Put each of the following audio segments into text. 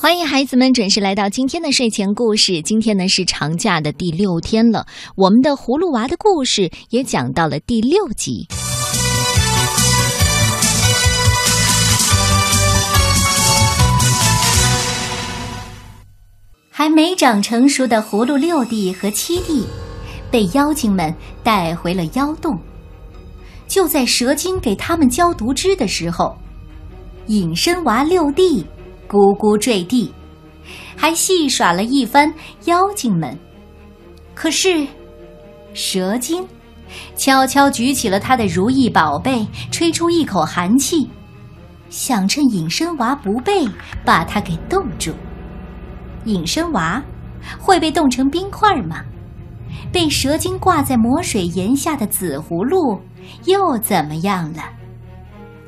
欢迎孩子们准时来到今天的睡前故事。今天呢是长假的第六天了，我们的葫芦娃的故事也讲到了第六集。还没长成熟的葫芦六弟和七弟，被妖精们带回了妖洞。就在蛇精给他们浇毒汁的时候，隐身娃六弟。咕咕坠地，还戏耍了一番妖精们。可是，蛇精悄悄举起了他的如意宝贝，吹出一口寒气，想趁隐身娃不备，把他给冻住。隐身娃会被冻成冰块吗？被蛇精挂在魔水岩下的紫葫芦又怎么样了？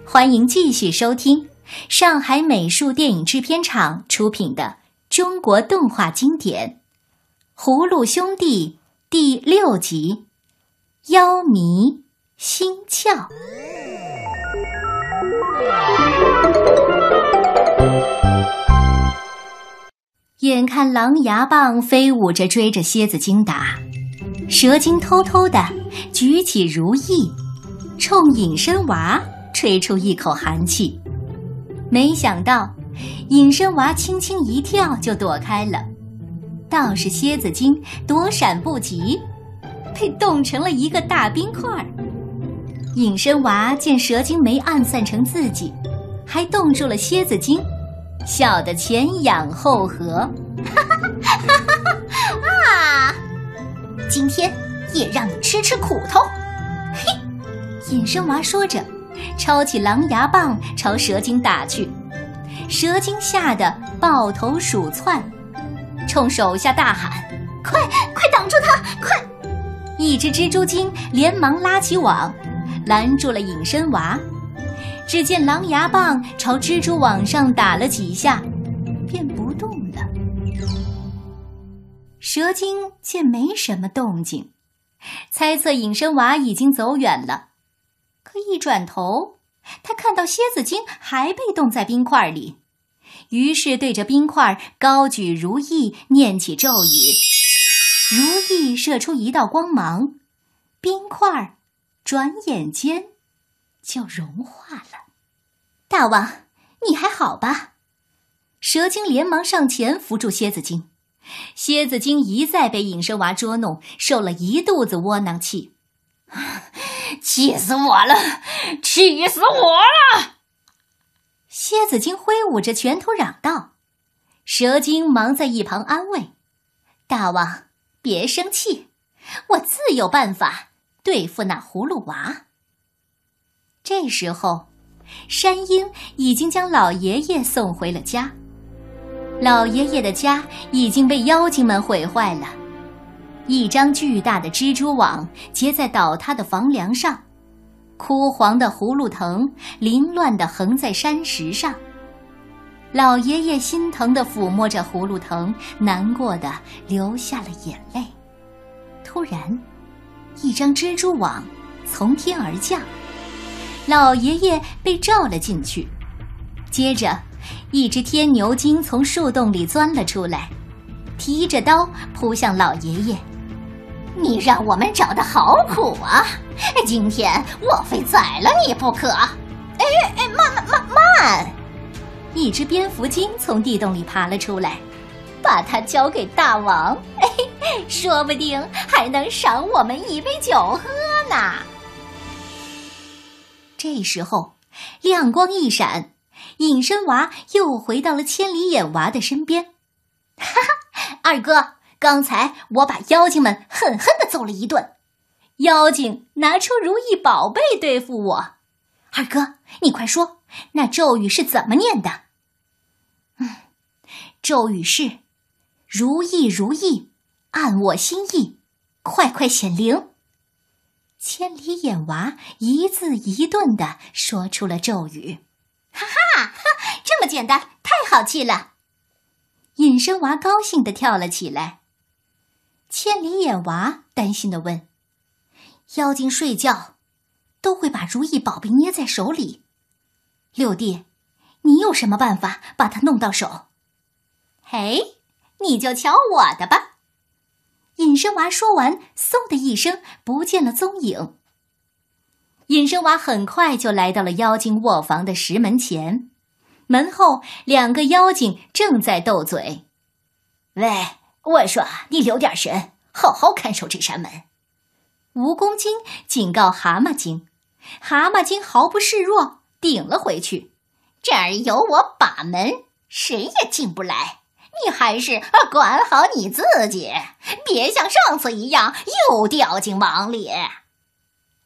欢迎继续收听。上海美术电影制片厂出品的中国动画经典《葫芦兄弟》第六集《妖迷心窍》。眼看狼牙棒飞舞着追着蝎子精打，蛇精偷偷的举起如意，冲隐身娃吹出一口寒气。没想到，隐身娃轻轻一跳就躲开了，倒是蝎子精躲闪不及，被冻成了一个大冰块儿。隐身娃见蛇精没暗算成自己，还冻住了蝎子精，笑得前仰后合，哈哈哈哈哈！啊，今天也让你吃吃苦头！嘿，隐身娃说着。抄起狼牙棒朝蛇精打去，蛇精吓得抱头鼠窜，冲手下大喊：“快快挡住他！快！”一只蜘蛛精连忙拉起网，拦住了隐身娃。只见狼牙棒朝蜘蛛网上打了几下，便不动了。蛇精见没什么动静，猜测隐身娃已经走远了。可一转头，他看到蝎子精还被冻在冰块里，于是对着冰块高举如意，念起咒语，如意射出一道光芒，冰块转眼间就融化了。大王，你还好吧？蛇精连忙上前扶住蝎子精，蝎子精一再被隐身娃捉弄，受了一肚子窝囊气。气死我了！气死我了！蝎子精挥舞着拳头嚷道：“蛇精忙在一旁安慰大王，别生气，我自有办法对付那葫芦娃。”这时候，山鹰已经将老爷爷送回了家。老爷爷的家已经被妖精们毁坏了。一张巨大的蜘蛛网结在倒塌的房梁上，枯黄的葫芦藤凌乱地横在山石上。老爷爷心疼地抚摸着葫芦藤，难过的流下了眼泪。突然，一张蜘蛛网从天而降，老爷爷被罩了进去。接着，一只天牛精从树洞里钻了出来，提着刀扑向老爷爷。你让我们找的好苦啊！今天我非宰了你不可！哎哎，慢慢慢慢！一只蝙蝠精从地洞里爬了出来，把它交给大王，说不定还能赏我们一杯酒喝呢。这时候，亮光一闪，隐身娃又回到了千里眼娃的身边。哈哈，二哥。刚才我把妖精们狠狠的揍了一顿，妖精拿出如意宝贝对付我。二哥，你快说，那咒语是怎么念的？嗯，咒语是“如意如意，按我心意，快快显灵”。千里眼娃一字一顿的说出了咒语。哈哈，这么简单，太好记了！隐身娃高兴的跳了起来。千里眼娃担心的问：“妖精睡觉都会把如意宝贝捏在手里，六弟，你有什么办法把它弄到手？”嘿，你就瞧我的吧！隐身娃说完，嗖的一声不见了踪影。隐身娃很快就来到了妖精卧房的石门前，门后两个妖精正在斗嘴。喂，我说你留点神，好好看守这扇门。蜈蚣精警告蛤蟆精，蛤蟆精毫不示弱，顶了回去。这儿有我把门，谁也进不来。你还是管好你自己，别像上次一样又掉进网里。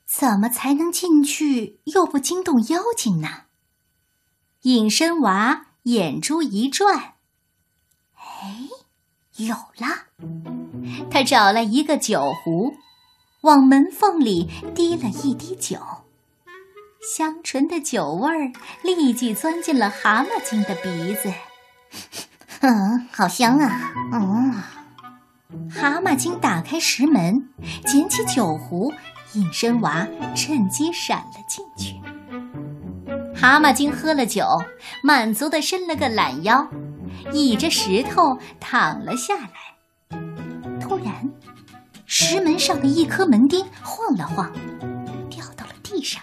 怎么才能进去又不惊动妖精呢？隐身娃眼珠一转，有了！他找了一个酒壶，往门缝里滴了一滴酒，香醇的酒味儿立即钻进了蛤蟆精的鼻子。嗯，好香啊！嗯，蛤蟆精打开石门，捡起酒壶，隐身娃趁机闪了进去。蛤蟆精喝了酒，满足的伸了个懒腰，倚着石头躺了下来。突然，石门上的一颗门钉晃了晃，掉到了地上。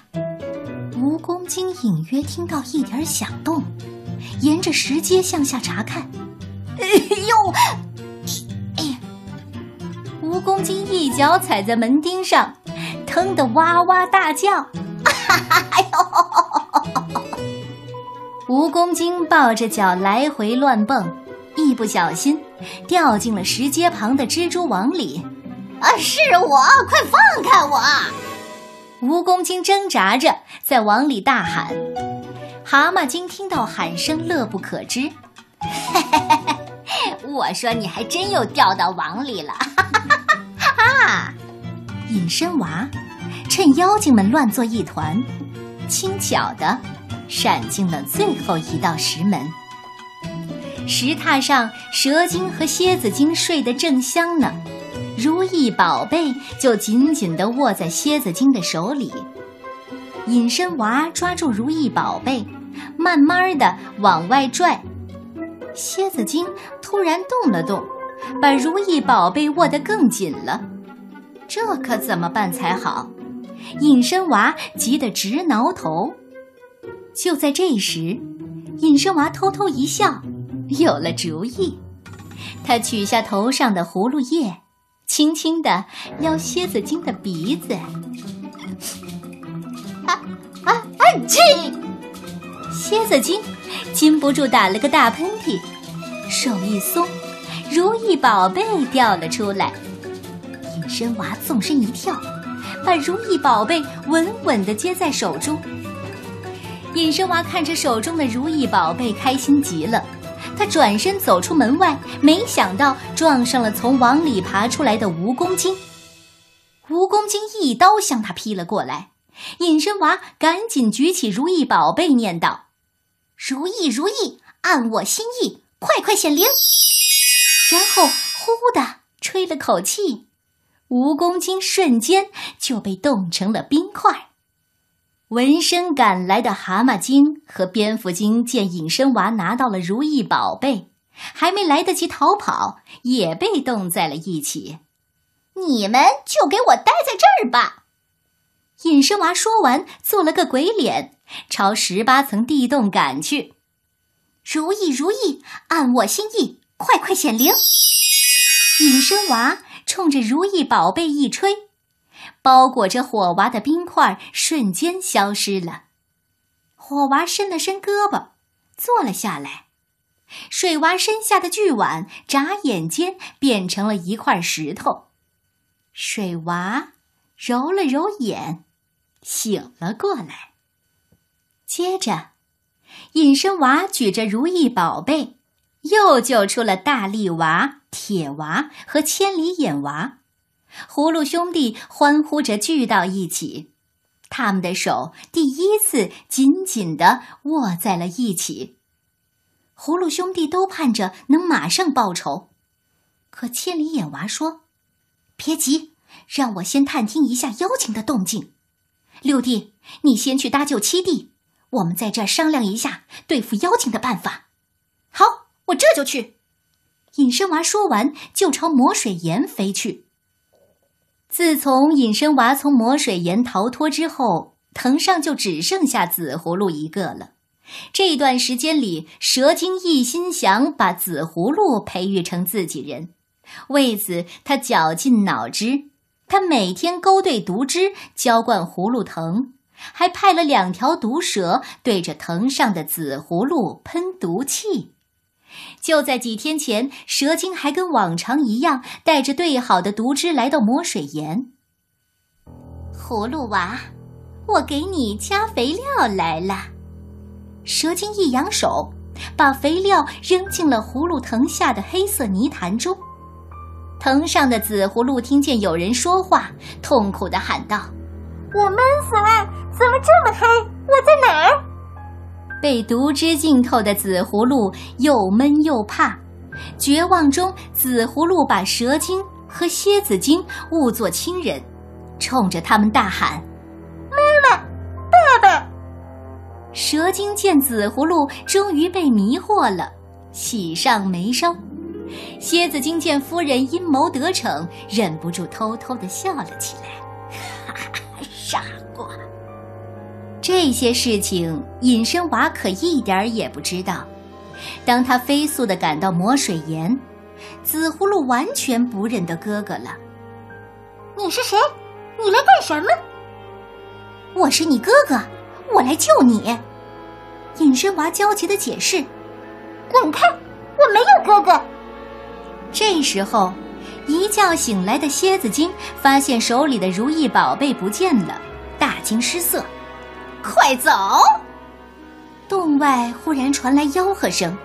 蜈蚣精隐约听到一点响动，沿着石阶向下查看。哎呦！哎呀！蜈蚣精一脚踩在门钉上，疼得哇哇大叫。哎呦！蜈蚣精抱着脚来回乱蹦，一不小心掉进了石阶旁的蜘蛛网里。啊！是我，快放开我！蜈蚣精挣扎着在网里大喊。蛤蟆精听到喊声，乐不可支。嘿嘿嘿嘿。我说你还真又掉到网里了，哈哈哈哈！隐身娃趁妖精们乱作一团，轻巧的闪进了最后一道石门。石榻上，蛇精和蝎子精睡得正香呢，如意宝贝就紧紧地握在蝎子精的手里。隐身娃抓住如意宝贝，慢慢的往外拽。蝎子精突然动了动，把如意宝贝握得更紧了。这可怎么办才好？隐身娃急得直挠头。就在这时，隐身娃偷偷一笑，有了主意。他取下头上的葫芦叶，轻轻地撩蝎子精的鼻子。啊啊啊！气！蝎子精。禁不住打了个大喷嚏，手一松，如意宝贝掉了出来。隐身娃纵身一跳，把如意宝贝稳稳地接在手中。隐身娃看着手中的如意宝贝，开心极了。他转身走出门外，没想到撞上了从网里爬出来的蜈蚣精。蜈蚣精一刀向他劈了过来，隐身娃赶紧举起如意宝贝，念道。如意如意，按我心意，快快显灵。然后呼的吹了口气，蜈蚣精瞬间就被冻成了冰块。闻声赶来的蛤蟆精和蝙蝠精见隐身娃拿到了如意宝贝，还没来得及逃跑，也被冻在了一起。你们就给我待在这儿吧。隐身娃说完，做了个鬼脸。朝十八层地洞赶去，如意如意，按我心意，快快显灵！隐身娃冲着如意宝贝一吹，包裹着火娃的冰块瞬间消失了。火娃伸了伸胳膊，坐了下来。水娃身下的巨碗眨眼间变成了一块石头。水娃揉了揉眼，醒了过来。接着，隐身娃举着如意宝贝，又救出了大力娃、铁娃和千里眼娃。葫芦兄弟欢呼着聚到一起，他们的手第一次紧紧地握在了一起。葫芦兄弟都盼着能马上报仇，可千里眼娃说：“别急，让我先探听一下妖精的动静。六弟，你先去搭救七弟。”我们在这儿商量一下对付妖精的办法。好，我这就去。隐身娃说完，就朝魔水岩飞去。自从隐身娃从魔水岩逃脱之后，藤上就只剩下紫葫芦一个了。这段时间里，蛇精一心想把紫葫芦培育成自己人，为此他绞尽脑汁。他每天勾兑毒汁，浇灌葫芦藤，还派了两条毒蛇对着藤上的紫葫芦喷毒气。就在几天前，蛇精还跟往常一样，带着兑好的毒汁来到魔水岩。葫芦娃，我给你加肥料来了。蛇精一扬手，把肥料扔进了葫芦藤下的黑色泥潭中。藤上的紫葫芦听见有人说话，痛苦的喊道：“我闷死了！怎么这么黑？我在哪儿？”被毒汁浸透的紫葫芦又闷又怕，绝望中，紫葫芦把蛇精和蝎子精误作亲人，冲着他们大喊：“妈妈，爸爸！”蛇精见紫葫芦终于被迷惑了，喜上眉梢；蝎子精见夫人阴谋得逞，忍不住偷偷的笑了起来。哈哈，傻瓜！这些事情隐身娃可一点儿也不知道。当他飞速的赶到魔水岩，紫葫芦完全不认得哥哥了。你是谁？你来干什么？我是你哥哥。我来救你，隐身娃焦急的解释：“滚开！我没有哥哥。”这时候，一觉醒来的蝎子精发现手里的如意宝贝不见了，大惊失色：“快走！”洞外忽然传来吆喝声，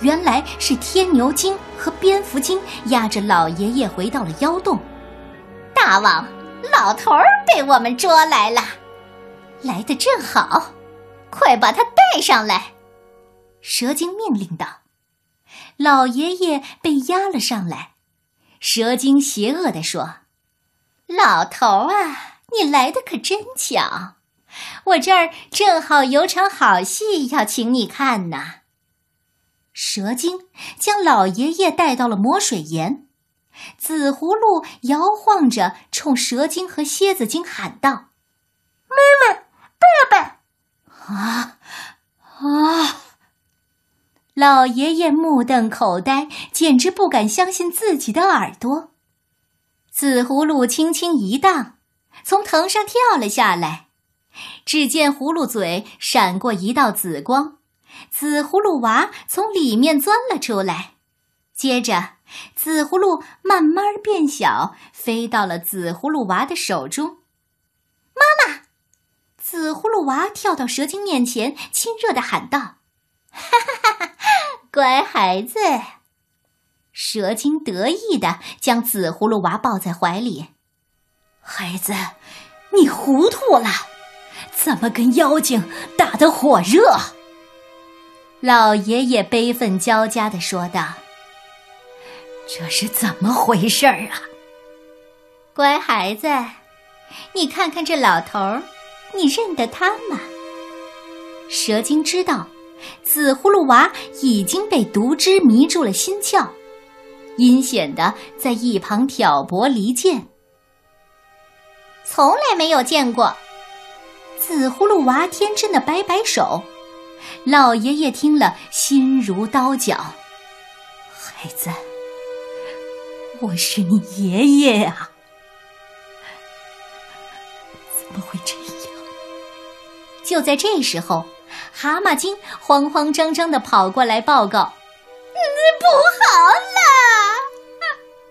原来是天牛精和蝙蝠精押着老爷爷回到了妖洞。大王，老头儿被我们捉来了。来的正好，快把他带上来！蛇精命令道。老爷爷被押了上来。蛇精邪恶地说：“老头啊，你来的可真巧，我这儿正好有场好戏要请你看呢。”蛇精将老爷爷带到了魔水岩，紫葫芦摇晃着冲蛇精和蝎子精喊道：“妈妈！”爸爸，啊啊！老爷爷目瞪口呆，简直不敢相信自己的耳朵。紫葫芦轻轻一荡，从藤上跳了下来。只见葫芦嘴闪过一道紫光，紫葫芦娃从里面钻了出来。接着，紫葫芦慢慢变小，飞到了紫葫芦娃的手中。妈妈。紫葫芦娃跳到蛇精面前，亲热的喊道：“哈哈哈哈乖孩子！”蛇精得意的将紫葫芦娃抱在怀里：“孩子，你糊涂了，怎么跟妖精打得火热？”老爷爷悲愤交加的说道：“这是怎么回事儿啊？乖孩子，你看看这老头儿。”你认得他吗？蛇精知道，紫葫芦娃已经被毒汁迷住了心窍，阴险的在一旁挑拨离间。从来没有见过。紫葫芦娃天真的摆摆手。老爷爷听了，心如刀绞。孩子，我是你爷爷呀，怎么会这样？就在这时候，蛤蟆精慌慌张张的跑过来报告：“不好了，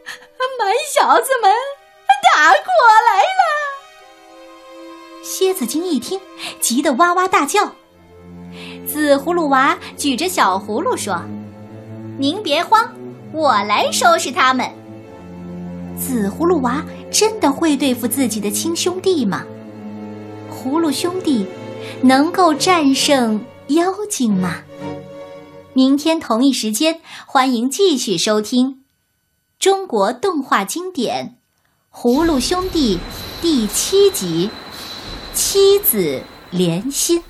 蛮小子们打过来了！”蝎子精一听，急得哇哇大叫。紫葫芦娃举着小葫芦说：“您别慌，我来收拾他们。”紫葫芦娃真的会对付自己的亲兄弟吗？葫芦兄弟。能够战胜妖精吗？明天同一时间，欢迎继续收听中国动画经典《葫芦兄弟》第七集《妻子连心。